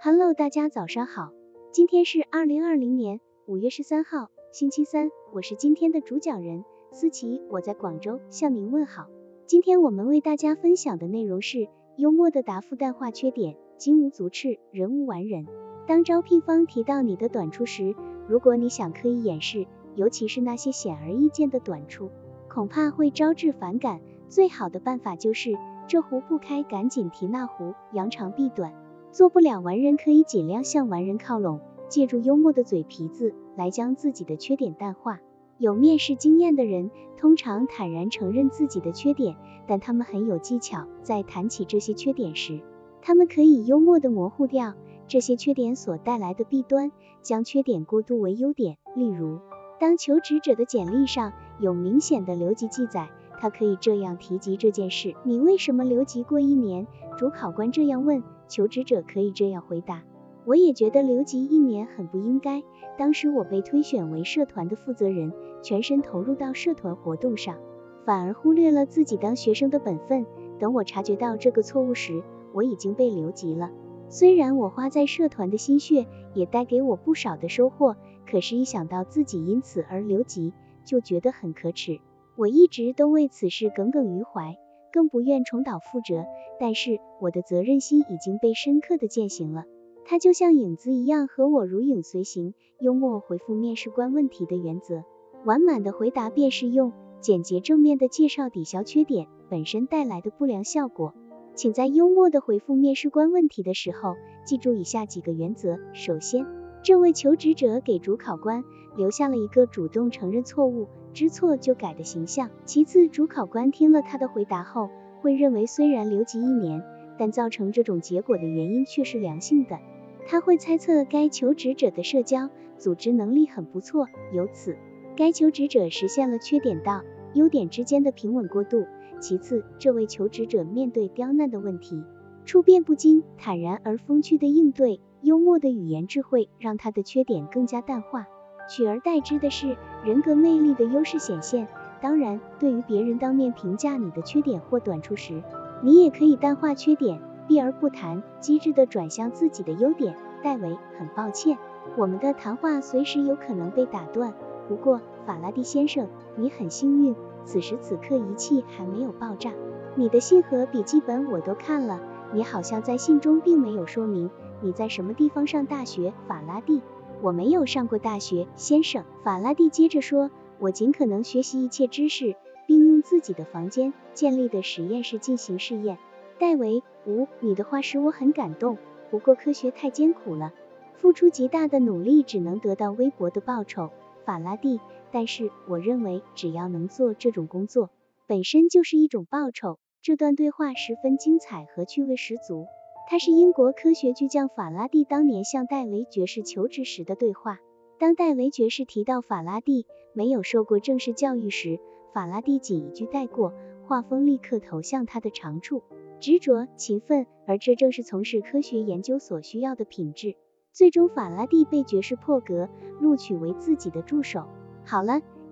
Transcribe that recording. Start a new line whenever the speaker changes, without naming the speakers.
Hello，大家早上好，今天是二零二零年五月十三号，星期三，我是今天的主讲人思琪，我在广州向您问好。今天我们为大家分享的内容是幽默的答复淡化缺点，金无足赤，人无完人。当招聘方提到你的短处时，如果你想刻意掩饰，尤其是那些显而易见的短处，恐怕会招致反感。最好的办法就是这壶不开，赶紧提那壶，扬长避短。做不了完人，可以尽量向完人靠拢，借助幽默的嘴皮子来将自己的缺点淡化。有面试经验的人通常坦然承认自己的缺点，但他们很有技巧，在谈起这些缺点时，他们可以幽默的模糊掉这些缺点所带来的弊端，将缺点过渡为优点。例如，当求职者的简历上有明显的留级记载，他可以这样提及这件事：你为什么留级过一年？主考官这样问。求职者可以这样回答：我也觉得留级一年很不应该。当时我被推选为社团的负责人，全身投入到社团活动上，反而忽略了自己当学生的本分。等我察觉到这个错误时，我已经被留级了。虽然我花在社团的心血也带给我不少的收获，可是，一想到自己因此而留级，就觉得很可耻。我一直都为此事耿耿于怀。更不愿重蹈覆辙，但是我的责任心已经被深刻的践行了。他就像影子一样，和我如影随形。幽默回复面试官问题的原则，完满的回答便是用简洁正面的介绍抵消缺点本身带来的不良效果。请在幽默的回复面试官问题的时候，记住以下几个原则：首先，这位求职者给主考官留下了一个主动承认错误。知错就改的形象。其次，主考官听了他的回答后，会认为虽然留级一年，但造成这种结果的原因却是良性的。他会猜测该求职者的社交组织能力很不错，由此该求职者实现了缺点到优点之间的平稳过渡。其次，这位求职者面对刁难的问题，处变不惊，坦然而风趣的应对，幽默的语言智慧让他的缺点更加淡化。取而代之的是人格魅力的优势显现。当然，对于别人当面评价你的缺点或短处时，你也可以淡化缺点，避而不谈，机智的转向自己的优点。戴维，很抱歉，我们的谈话随时有可能被打断。不过，法拉第先生，你很幸运，此时此刻仪器还没有爆炸。你的信和笔记本我都看了，你好像在信中并没有说明你在什么地方上大学。法拉第。我没有上过大学，先生。法拉第接着说，我尽可能学习一切知识，并用自己的房间建立的实验室进行试验。戴维，五，你的话使我很感动。不过科学太艰苦了，付出极大的努力只能得到微薄的报酬。法拉第，但是我认为只要能做这种工作，本身就是一种报酬。这段对话十分精彩和趣味十足。他是英国科学巨匠法拉第当年向戴维爵士求职时的对话。当戴维爵士提到法拉第没有受过正式教育时，法拉第仅一句带过，话锋立刻投向他的长处：执着、勤奋，而这正是从事科学研究所需要的品质。最终，法拉第被爵士破格录取为自己的助手。好了，